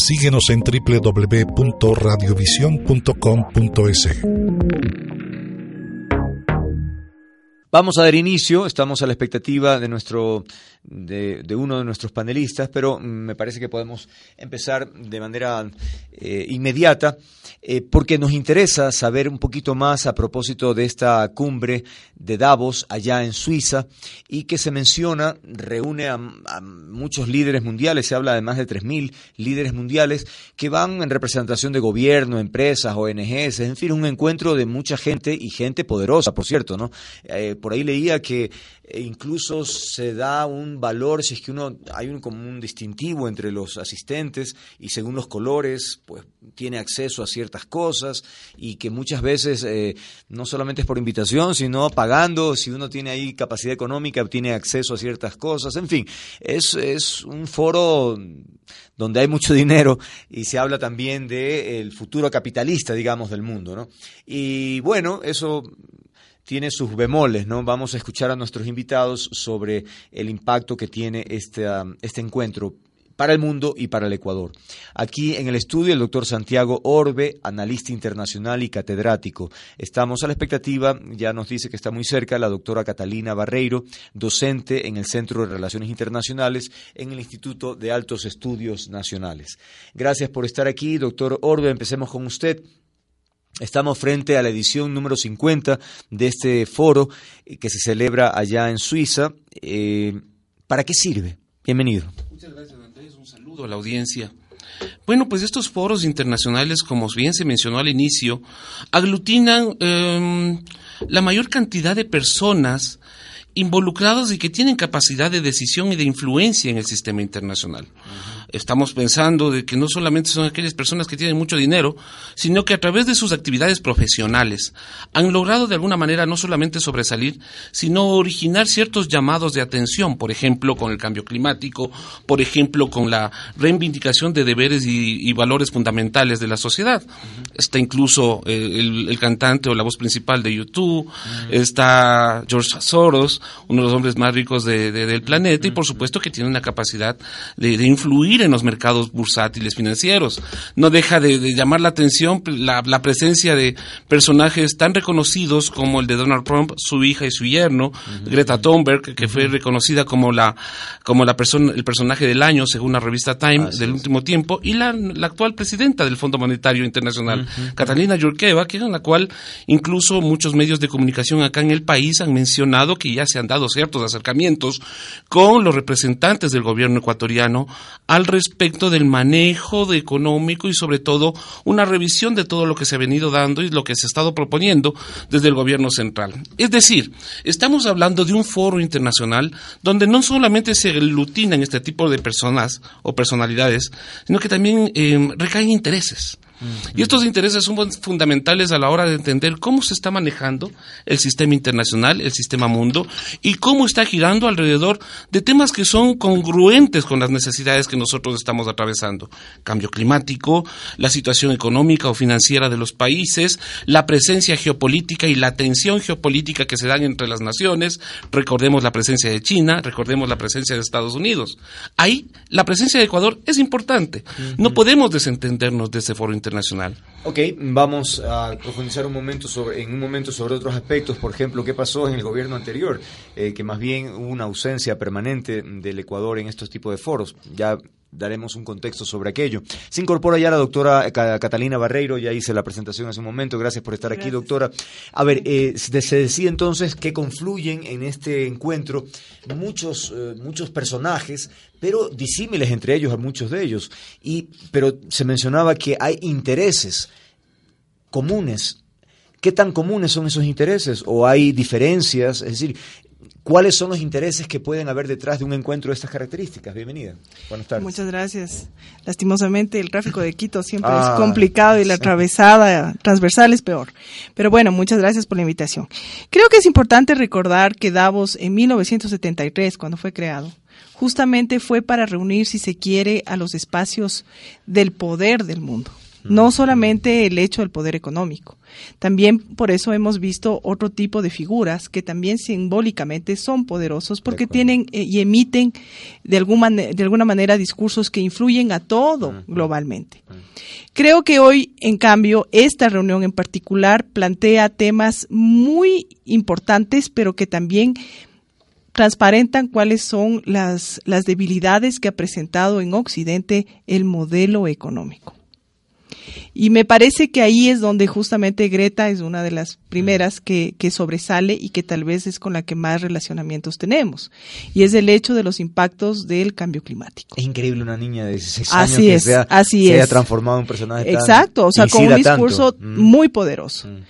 Síguenos en www.radiovision.com.es. Vamos a dar inicio, estamos a la expectativa de nuestro de, uno de nuestros panelistas, pero me parece que podemos empezar de manera eh, inmediata eh, porque nos interesa saber un poquito más a propósito de esta cumbre de Davos allá en Suiza y que se menciona, reúne a, muchos líderes mundiales, se habla de más de 3.000 líderes mundiales que van en representación de gobierno, empresas, ONGs, en fin, un encuentro de mucha gente y gente poderosa, por cierto, ¿no? Eh, por ahí leía que e incluso se da un valor, si es que uno hay un como un distintivo entre los asistentes y según los colores, pues tiene acceso a ciertas cosas y que muchas veces eh, no solamente es por invitación, sino pagando, si uno tiene ahí capacidad económica, tiene acceso a ciertas cosas, en fin, es, es un foro donde hay mucho dinero y se habla también del futuro capitalista, digamos, del mundo, ¿no? Y bueno, eso tiene sus bemoles, ¿no? Vamos a escuchar a nuestros invitados sobre el impacto que tiene este, um, este encuentro para el mundo y para el Ecuador. Aquí en el estudio el doctor Santiago Orbe, analista internacional y catedrático. Estamos a la expectativa, ya nos dice que está muy cerca, la doctora Catalina Barreiro, docente en el Centro de Relaciones Internacionales en el Instituto de Altos Estudios Nacionales. Gracias por estar aquí, doctor Orbe. Empecemos con usted. Estamos frente a la edición número 50 de este foro eh, que se celebra allá en Suiza. Eh, ¿Para qué sirve? Bienvenido. Muchas gracias, Andrés. Un saludo a la audiencia. Bueno, pues estos foros internacionales, como bien se mencionó al inicio, aglutinan em, la mayor cantidad de personas involucrados y que tienen capacidad de decisión y de influencia en el sistema internacional estamos pensando de que no solamente son aquellas personas que tienen mucho dinero, sino que a través de sus actividades profesionales han logrado de alguna manera no solamente sobresalir, sino originar ciertos llamados de atención, por ejemplo, con el cambio climático, por ejemplo, con la reivindicación de deberes y, valores fundamentales de la sociedad. Está incluso eh, el, cantante o la voz principal de YouTube, está George Soros, uno de los hombres más ricos del planeta, y por supuesto que tiene una capacidad de influir en los mercados bursátiles financieros. No deja de, llamar la atención la, presencia de personajes tan reconocidos como el de Donald Trump, su hija y su yerno, Greta Thunberg, que fue reconocida como la como la persona el personaje del año según la revista Time del último tiempo y la, actual presidenta del Fondo Monetario Internacional, Catalina Yurkeva, que en la cual incluso muchos medios de comunicación acá en el país han mencionado que ya se han dado ciertos acercamientos con los representantes del gobierno ecuatoriano al respecto del manejo económico y sobre todo una revisión de todo lo que se ha venido dando y lo que se ha estado proponiendo desde el gobierno central. Es decir, estamos hablando de un foro internacional donde no solamente se aglutinan este tipo de personas o personalidades, sino que también eh, recaen intereses. Y estos intereses son fundamentales a la hora de entender cómo se está manejando el sistema internacional, el sistema mundo, y cómo está girando alrededor de temas que son congruentes con las necesidades que nosotros estamos atravesando. Cambio climático, la situación económica o financiera de los países, la presencia geopolítica y la tensión geopolítica que se dan entre las naciones. Recordemos la presencia de China, recordemos la presencia de Estados Unidos. Ahí la presencia de Ecuador es importante. No podemos desentendernos de ese foro internacional internacional. Ok, vamos a profundizar un momento sobre, en un momento sobre otros aspectos, por ejemplo, qué pasó en el gobierno anterior, eh, que más bien hubo una ausencia permanente del Ecuador en estos tipos de foros. Ya daremos un contexto sobre aquello. Se incorpora ya la doctora Catalina Barreiro, ya hice la presentación hace un momento, gracias por estar aquí, doctora. A ver, eh, se decía entonces que confluyen en este encuentro muchos, eh, muchos personajes, pero disímiles entre ellos a muchos de ellos, y, pero se mencionaba que hay intereses comunes ¿Qué tan comunes son esos intereses? ¿O hay diferencias? Es decir, ¿Cuáles son los intereses que pueden haber detrás de un encuentro de estas características? Bienvenida. Buenas tardes. Muchas gracias. Lastimosamente el tráfico de Quito siempre es ah, complicado y la atravesada transversal es peor. Pero bueno, muchas gracias por la invitación. Creo que es importante recordar que Davos en 1973, cuando fue creado, justamente fue para reunir, si se quiere, a los espacios del poder del mundo no solamente el hecho del poder económico. También por eso hemos visto otro tipo de figuras que también simbólicamente son poderosos porque tienen eh, y emiten de, alguna, de alguna manera discursos que influyen a todo globalmente. Creo que hoy, en cambio, esta reunión en particular plantea temas muy importantes, pero que también transparentan cuáles son las, las debilidades que ha presentado en Occidente el modelo económico. Y me parece que ahí es donde justamente Greta es una de las primeras que, que, sobresale y que tal vez es con la que más relacionamientos tenemos. Y es el hecho de los impactos del cambio climático. Es increíble una niña de 16 años que sea, así se es. haya transformado en un personaje Exacto, o sea, con un discurso mm. muy poderoso. Mm.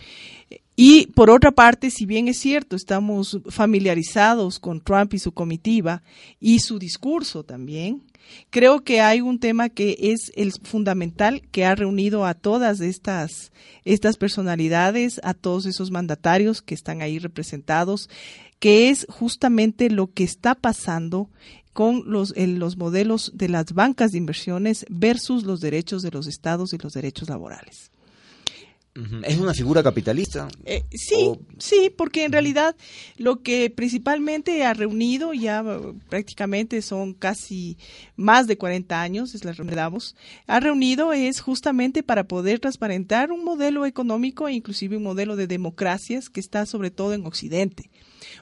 Y por otra parte, si bien es cierto, estamos familiarizados con Trump y su comitiva y su discurso también, creo que hay un tema que es el fundamental que ha reunido a todas estas, estas personalidades, a todos esos mandatarios que están ahí representados, que es justamente lo que está pasando con los, los modelos de las bancas de inversiones versus los derechos de los estados y los derechos laborales. ¿Es una figura capitalista? Eh, sí, sí, porque en realidad lo que principalmente ha reunido, ya prácticamente son casi más de 40 años, es la reunión de Davos, ha reunido es justamente para poder transparentar un modelo económico e inclusive un modelo de democracias que está sobre todo en Occidente.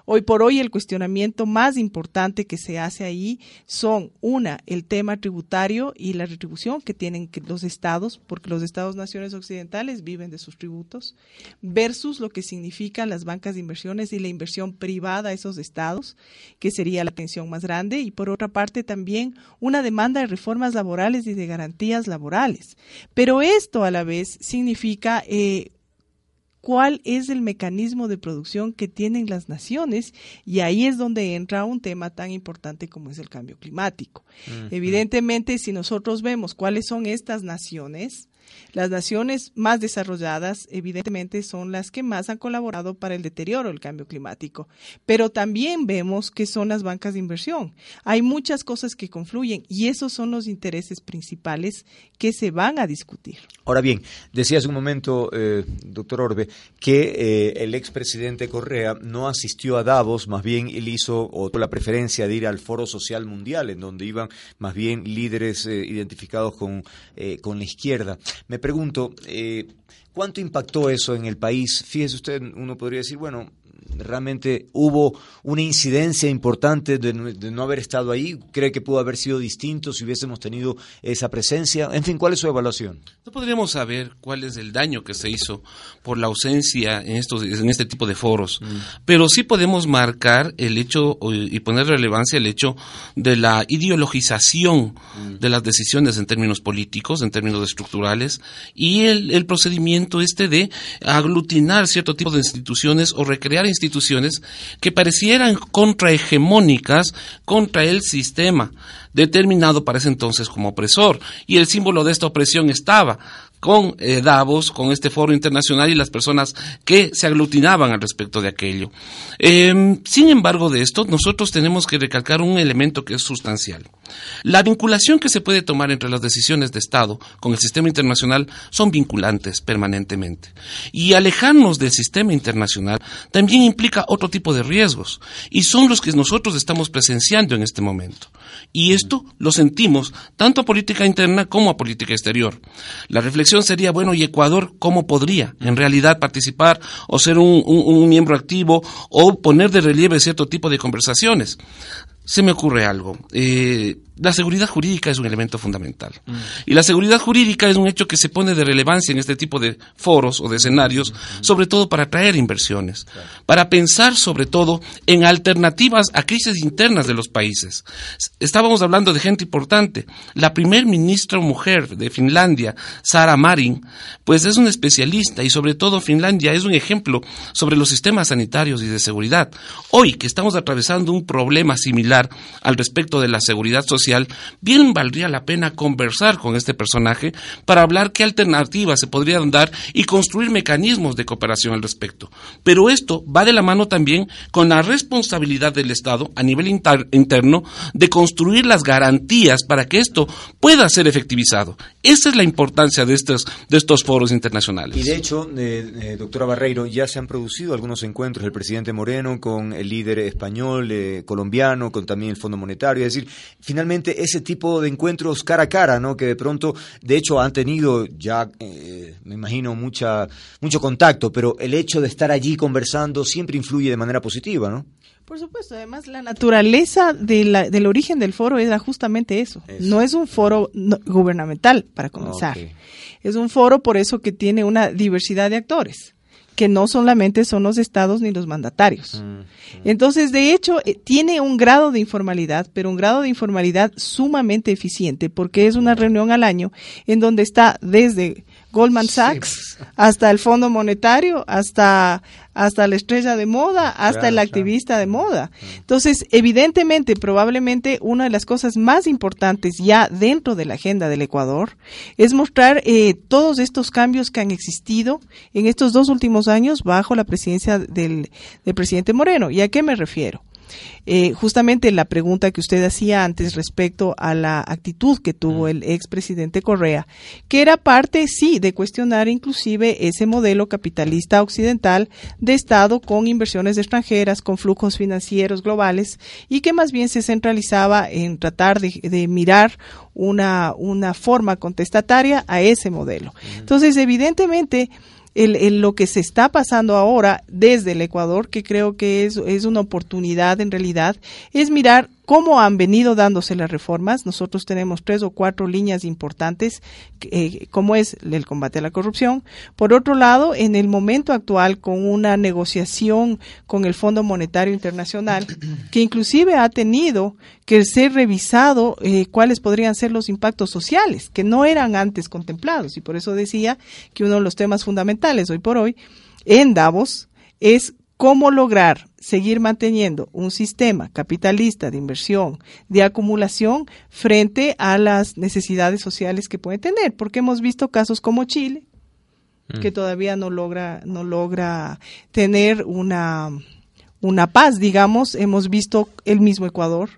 Hoy por hoy el cuestionamiento más importante que se hace ahí son, una, el tema tributario y la retribución que tienen los estados, porque los estados naciones occidentales viven de sus tributos, versus lo que significan las bancas de inversiones y la inversión privada a esos estados, que sería la pensión más grande, y por otra parte también una demanda de reformas laborales y de garantías laborales. Pero esto a la vez significa eh, cuál es el mecanismo de producción que tienen las naciones y ahí es donde entra un tema tan importante como es el cambio climático. Evidentemente, si nosotros vemos cuáles son estas naciones, las naciones más desarrolladas, evidentemente, son las que más han colaborado para el deterioro del cambio climático, pero también vemos que son las bancas de inversión. Hay muchas cosas que confluyen y esos son los intereses principales que se van a discutir. Ahora bien, decía hace un momento, eh, doctor Orbe, que eh, el expresidente Correa no asistió a Davos, más bien él hizo o la preferencia de ir al Foro Social Mundial, en donde iban más bien líderes eh, identificados con, con la izquierda. Me pregunto, eh, ¿cuánto impactó eso en el país? Fíjese usted, uno podría decir, bueno, realmente hubo una incidencia importante de, no haber estado ahí? ¿Cree que pudo haber sido distinto si hubiésemos tenido esa presencia? En fin, ¿cuál es su evaluación? No podríamos saber cuál es el daño que se hizo por la ausencia en, estos, en este tipo de foros, mm. pero sí podemos marcar el hecho y poner relevancia el hecho de la ideologización mm. de las decisiones en términos políticos, en términos estructurales, y el, el procedimiento este de aglutinar cierto tipo de instituciones o recrear instituciones instituciones que parecieran contrahegemónicas contra el sistema, determinado para ese entonces como opresor. Y el símbolo de esta opresión estaba con eh, Davos, con este foro internacional y las personas que se aglutinaban al respecto de aquello. Em, sin embargo de esto, nosotros tenemos que recalcar un elemento que es sustancial. La vinculación que se puede tomar entre las decisiones de Estado con el sistema internacional son vinculantes permanentemente. Y alejarnos del sistema internacional también implica otro tipo de riesgos, y son los que nosotros estamos presenciando en este momento. Y esto lo sentimos tanto a política interna como a política exterior. La reflexión sería, bueno, ¿y Ecuador cómo podría en realidad participar o ser un, miembro activo o poner de relieve cierto tipo de conversaciones? se me ocurre algo. Eh, la seguridad jurídica es un elemento fundamental. Mm. Y la seguridad jurídica es un hecho que se pone de relevancia en este tipo de foros o de escenarios, mm. sobre todo para atraer inversiones, para pensar sobre todo en alternativas a crisis internas de los países. Estábamos hablando de gente importante. La primer ministra mujer de Finlandia, Sara Marin, pues es una especialista y sobre todo Finlandia es un ejemplo sobre los sistemas sanitarios y de seguridad. Hoy que estamos atravesando un problema similar al respecto de la seguridad social, bien valdría la pena conversar con este personaje para hablar qué alternativas se podrían dar y construir mecanismos de cooperación al respecto. Pero esto va de la mano también con la responsabilidad del Estado a nivel interno de construir las garantías para que esto pueda ser efectivizado. Esa es la importancia de estos, de estos foros internacionales. Y de hecho, eh, eh, doctora Barreiro, ya se han producido algunos encuentros del presidente Moreno con el líder español, eh, colombiano, con también el Fondo Monetario. Es decir, finalmente ese tipo de encuentros cara a cara, ¿no? Que de pronto, de hecho, han tenido ya, me imagino, mucha, mucho contacto, pero el hecho de estar allí conversando siempre influye de manera positiva, ¿no? Por supuesto, además la naturaleza del origen del foro era justamente eso. No es un foro gubernamental, para comenzar. Es un foro por eso que tiene una diversidad de actores que no solamente son los estados ni los mandatarios. Mm. Entonces, de hecho, eh, tiene un grado de informalidad, pero un grado de informalidad sumamente eficiente, porque es una reunión al año en donde está desde Goldman Sachs, hasta el Fondo Monetario, hasta, hasta la estrella de moda, hasta el activista de moda. Entonces, evidentemente, probablemente una de las cosas más importantes ya dentro de la agenda del Ecuador es mostrar eh, todos estos cambios que han existido en estos dos últimos años bajo la presidencia del, del presidente Moreno. ¿Y a qué me refiero? Eh, justamente la pregunta que usted hacía antes respecto a la actitud que tuvo mm. el expresidente Correa, que era parte, sí, de cuestionar inclusive ese modelo capitalista occidental de Estado con inversiones extranjeras, con flujos financieros globales y que más bien se centralizaba en tratar de, de mirar una, una forma contestataria a ese modelo. Entonces, evidentemente, el, lo que se está pasando ahora desde el Ecuador, que creo que es, es una oportunidad en realidad, es mirar cómo han venido dándose las reformas. Nosotros tenemos tres o cuatro líneas importantes, eh, como es el combate a la corrupción. Por otro lado, en el momento actual, con una negociación con el Fondo Monetario Internacional, que inclusive ha tenido que ser revisado eh, cuáles podrían ser los impactos sociales, que no eran antes contemplados. Y por eso decía que uno de los temas fundamentales hoy por hoy en Davos es cómo lograr seguir manteniendo un sistema capitalista de inversión, de acumulación, frente a las necesidades sociales que puede tener, porque hemos visto casos como Chile, mm. que todavía no logra, no logra tener una, una paz, digamos, hemos visto el mismo Ecuador,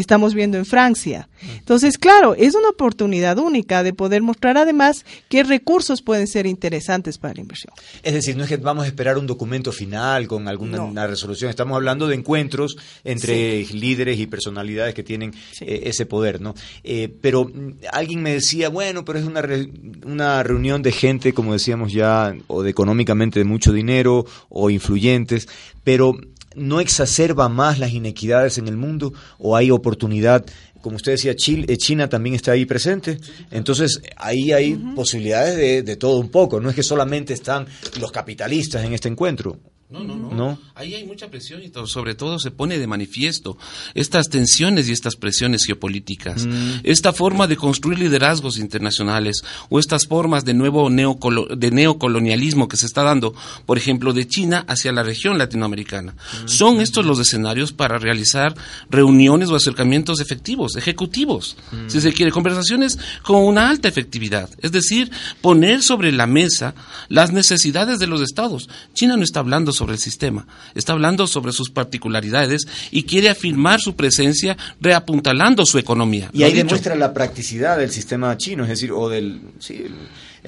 estamos viendo en Francia. Entonces, claro, es una oportunidad única de poder mostrar además qué recursos pueden ser interesantes para la inversión. Es decir, no es que vamos a esperar un documento final con alguna resolución, estamos hablando de encuentros entre líderes y personalidades que tienen eh, ese poder, ¿no? Eh, pero mm, alguien me decía, bueno, pero es una, una reunión de gente, como decíamos ya, o de económicamente de mucho dinero, o influyentes, pero no exacerba más las inequidades en el mundo o hay oportunidad como usted decía, Chile, eh, China también está ahí presente. Entonces, ahí hay posibilidades de, de, todo un poco. No es que solamente están los capitalistas en este encuentro. No, no, no, Ahí hay mucha presión y sobre todo se pone de manifiesto estas tensiones y estas presiones geopolíticas, mm. esta forma de construir liderazgos internacionales o estas formas de nuevo de neocolonialismo que se está dando, por ejemplo, de China hacia la región latinoamericana. Mm. Son estos los escenarios para realizar reuniones o acercamientos efectivos, ejecutivos, mm. si se quiere, conversaciones con una alta efectividad, es decir, poner sobre la mesa las necesidades de los estados. China no está hablando sobre el sistema, está hablando sobre sus particularidades y quiere afirmar su presencia reapuntalando su economía. Y ahí demuestra la practicidad del sistema chino, es decir, o del... Sí,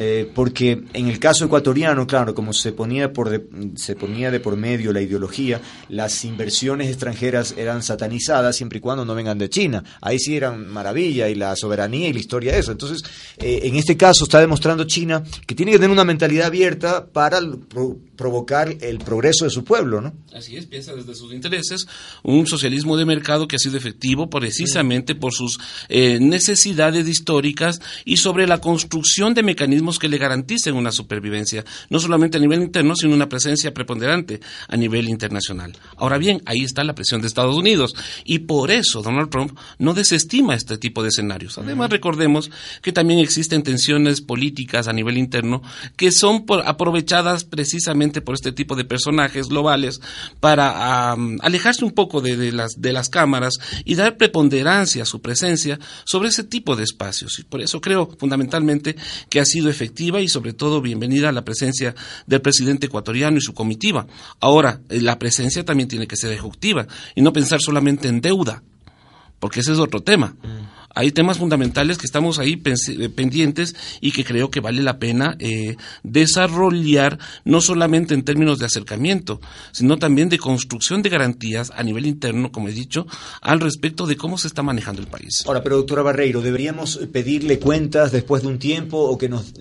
eh, porque en el caso ecuatoriano, claro, como se ponía, por de, se ponía de por medio la ideología, las inversiones extranjeras eran satanizadas siempre y cuando no vengan de China. Ahí sí eran maravilla y la soberanía y la historia de eso. Entonces, eh, en este caso está demostrando China que tiene que tener una mentalidad abierta para provocar el progreso de su pueblo, ¿no? Así es, piensa desde sus intereses un socialismo de mercado que ha sido efectivo precisamente por sus eh, necesidades históricas y sobre la construcción de mecanismos organismos que le garanticen una supervivencia, no solamente a nivel interno, sino una presencia preponderante a nivel internacional. Ahora bien, ahí está la presión de Estados Unidos y por eso Donald Trump no desestima este tipo de escenarios. Además, recordemos que también existen tensiones políticas a nivel interno que son aprovechadas precisamente por este tipo de personajes globales para alejarse un poco de, las, de las cámaras y dar preponderancia a su presencia sobre ese tipo de espacios. Y por eso creo fundamentalmente que ha sido efectiva y sobre todo bienvenida la presencia del presidente ecuatoriano y su comitiva. Ahora, eh, la presencia también tiene que ser ejecutiva y no pensar solamente en deuda, porque ese es otro tema. Mm hay temas fundamentales que estamos ahí eh, pendientes y que creo que vale la pena eh, desarrollar no solamente en términos de acercamiento, sino también de construcción de garantías a nivel interno, como he dicho, al respecto de cómo se está manejando el país. Ahora, pero doctora Barreiro, ¿deberíamos pedirle cuentas después de un tiempo o que nos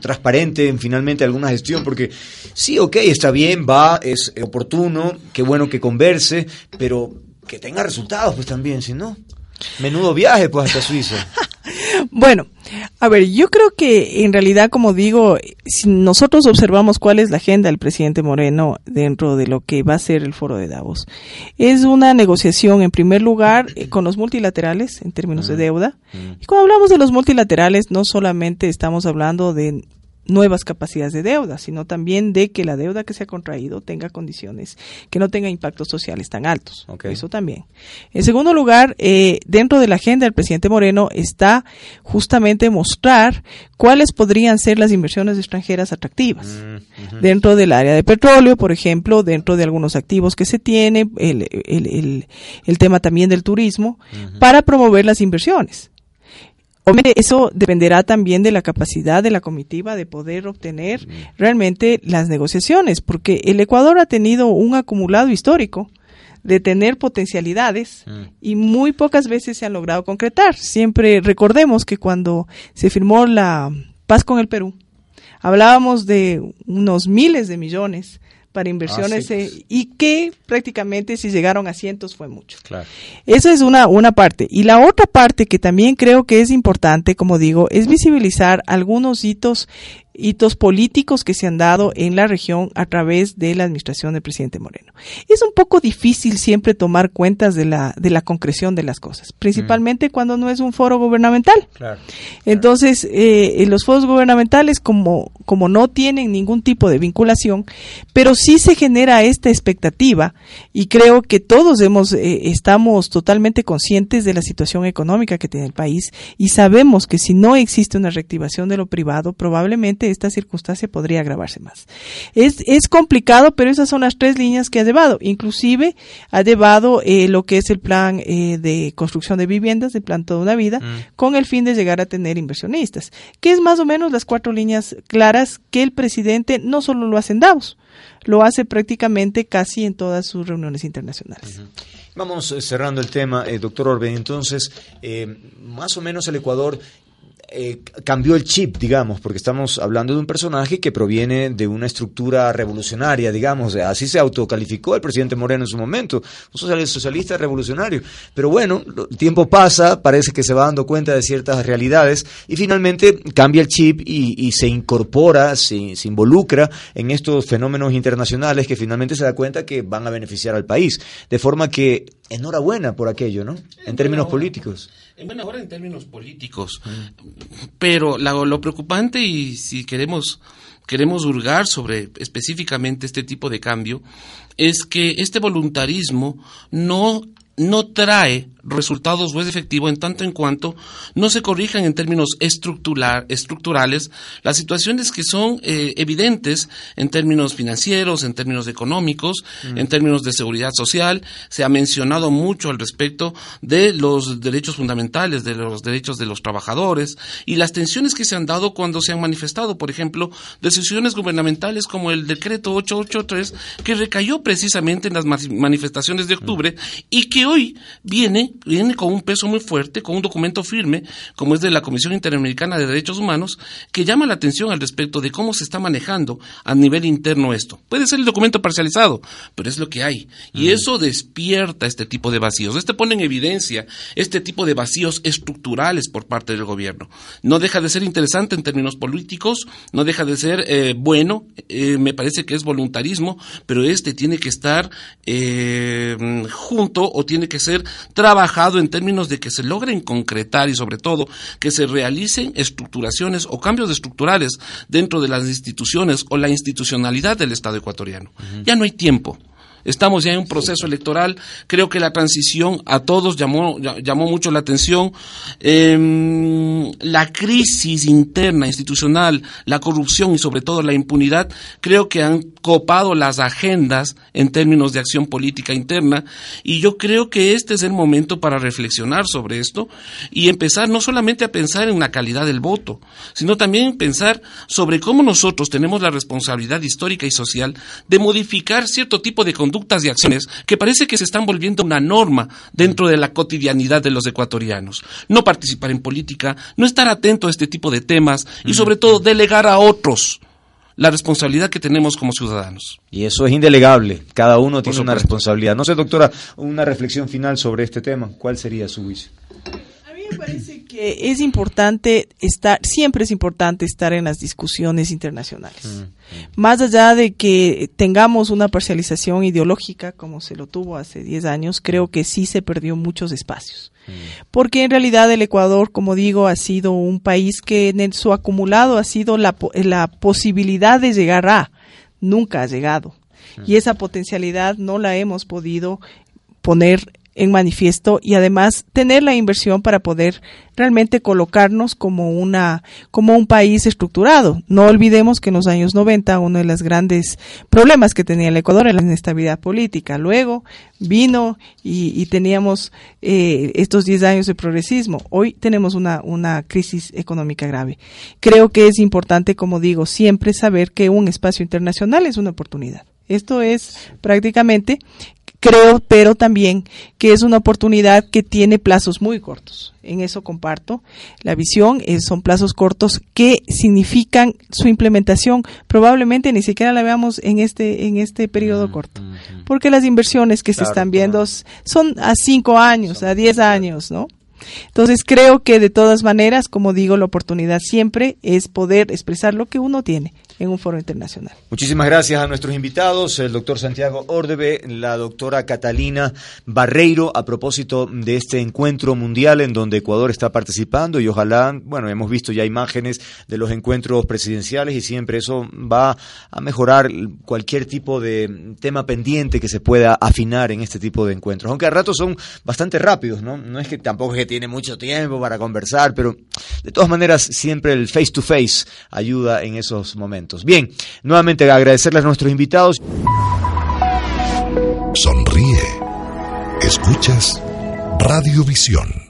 transparenten finalmente alguna gestión? Porque sí, ok, está bien, va, es oportuno, qué bueno que converse, pero que tenga resultados pues también, si no. Menudo viaje, pues, hasta Suiza. bueno, a ver, yo creo que en realidad, como digo, si nosotros observamos cuál es la agenda del presidente Moreno dentro de lo que va a ser el foro de Davos, es una negociación, en primer lugar, eh, con los multilaterales en términos de deuda. Y cuando hablamos de los multilaterales, no solamente estamos hablando de nuevas capacidades de deuda, sino también de que la deuda que se ha contraído tenga condiciones que no tenga impactos sociales tan altos. Eso también. En segundo lugar, eh, dentro de la agenda del presidente Moreno está justamente mostrar cuáles podrían ser las inversiones extranjeras atractivas. Mm, dentro del área de petróleo, por ejemplo, dentro de algunos activos que se tiene, el, el, el, tema también del turismo, para promover las inversiones. Obviamente eso dependerá también de la capacidad de la comitiva de poder obtener realmente las negociaciones, porque el Ecuador ha tenido un acumulado histórico de tener potencialidades y muy pocas veces se han logrado concretar. Siempre recordemos que cuando se firmó la paz con el Perú, hablábamos de unos miles de millones para inversiones ah, eh, y que prácticamente si llegaron a cientos fue mucho. Claro. Eso es una, una parte. Y la otra parte que también creo que es importante, como digo, es visibilizar algunos hitos hitos políticos que se han dado en la región a través de la administración del presidente Moreno. Es un poco difícil siempre tomar cuentas de la, de la concreción de las cosas, principalmente mm. cuando no es un foro gubernamental. Entonces, eh, los foros gubernamentales, como, como no tienen ningún tipo de vinculación, pero sí se genera esta expectativa y creo que todos hemos, eh, estamos totalmente conscientes de la situación económica que tiene el país y sabemos que si no existe una reactivación de lo privado, probablemente esta circunstancia podría agravarse más. Es, es complicado, pero esas son las tres líneas que ha llevado. Inclusive ha llevado eh, lo que es el plan eh, de construcción de viviendas, el plan toda una vida, mm. con el fin de llegar a tener inversionistas, que es más o menos las cuatro líneas claras que el presidente no solo lo hace en Davos, lo hace prácticamente casi en todas sus reuniones internacionales. Vamos eh, cerrando el tema, doctor Orbe. Entonces, más o menos el Ecuador eh, cambió el chip, digamos, porque estamos hablando de un personaje que proviene de una estructura revolucionaria, digamos, así se autocalificó el presidente Moreno en su momento, un socialista revolucionario. Pero bueno, el tiempo pasa, parece que se va dando cuenta de ciertas realidades y finalmente cambia el chip y, se incorpora, se, se, involucra en estos fenómenos internacionales que finalmente se da cuenta que van a beneficiar al país. De forma que enhorabuena por aquello, ¿no? En términos políticos. En buena hora en términos políticos. Pero lo preocupante y si queremos queremos hurgar sobre específicamente este tipo de cambio es que este voluntarismo no no trae resultados o es efectivo en tanto en cuanto no se corrijan en términos estructurales las situaciones que son eh, evidentes en términos financieros, en términos económicos, mm. en términos de seguridad social. Se ha mencionado mucho al respecto de los derechos fundamentales, de los derechos de los trabajadores y las tensiones que se han dado cuando se han manifestado, por ejemplo, decisiones gubernamentales como el decreto 883 que recayó precisamente en las manifestaciones de octubre y que hoy viene, viene con un peso muy fuerte, con un documento firme, como es de la Comisión Interamericana de Derechos Humanos, que llama la atención al respecto de cómo se está manejando a nivel interno esto. Puede ser el documento parcializado, pero es lo que hay. Y eso despierta este tipo de vacíos. Este pone en evidencia este tipo de vacíos estructurales por parte del gobierno. No deja de ser interesante en términos políticos, no deja de ser eh, bueno, eh, me parece que es voluntarismo, pero este tiene que estar eh, junto o tiene que ser trabajado en términos de que se logren concretar y sobre todo que se realicen estructuraciones o cambios estructurales dentro de las instituciones o la institucionalidad del Estado ecuatoriano. Ya no hay tiempo. Estamos ya en un proceso electoral. Creo que la transición a todos llamó, llamó mucho la atención. Em, la crisis interna, institucional, la corrupción y sobre todo la impunidad, creo que han copado las agendas en términos de acción política interna. Y yo creo que este es el momento para reflexionar sobre esto y empezar no solamente a pensar en la calidad del voto, sino también pensar sobre cómo nosotros tenemos la responsabilidad histórica y social de modificar cierto tipo de conducta conductas y acciones que parece que se están volviendo una norma dentro de la cotidianidad de los ecuatorianos. No participar en política, no estar atento a este tipo de temas y sobre todo delegar a otros la responsabilidad que tenemos como ciudadanos. Y eso es indelegable, cada uno tiene una responsabilidad. No sé, doctora, una reflexión final sobre este tema, ¿cuál sería su juicio? me parece que es importante estar, siempre es importante estar en las discusiones internacionales. Mm, mm. Más allá de que tengamos una parcialización ideológica, como se lo tuvo hace 10 años, creo que sí se perdió muchos espacios. Mm. Porque en realidad el Ecuador, como digo, ha sido un país que en su acumulado ha sido la, la posibilidad de llegar a, nunca ha llegado. Y esa potencialidad no la hemos podido poner en manifiesto y además tener la inversión para poder realmente colocarnos como una como un país estructurado. No olvidemos que en los años 90 uno de los grandes problemas que tenía el Ecuador era la inestabilidad política. Luego vino y, teníamos eh, estos 10 años de progresismo. Hoy tenemos una, una crisis económica grave. Creo que es importante, como digo, siempre saber que un espacio internacional es una oportunidad. Esto es prácticamente creo, pero también que es una oportunidad que tiene plazos muy cortos. En eso comparto la visión, son plazos cortos que significan su implementación. Probablemente ni siquiera la veamos en este en este periodo corto, porque las inversiones que se están viendo son a cinco años, a diez años, ¿no? Entonces creo que de todas maneras, como digo, la oportunidad siempre es poder expresar lo que uno tiene en un foro internacional. Muchísimas gracias a nuestros invitados, el doctor Santiago Ordebe, la doctora Catalina Barreiro, a propósito de este encuentro mundial en donde Ecuador está participando y ojalá, bueno, hemos visto ya imágenes de los encuentros presidenciales y siempre eso va a mejorar cualquier tipo de tema pendiente que se pueda afinar en este tipo de encuentros, aunque a ratos son bastante rápidos, ¿no? No es que tampoco es que tiene mucho tiempo para conversar, pero de todas maneras siempre el face to face ayuda en esos momentos. Bien, nuevamente agradecerles a nuestros invitados. Sonríe. Escuchas Radiovisión.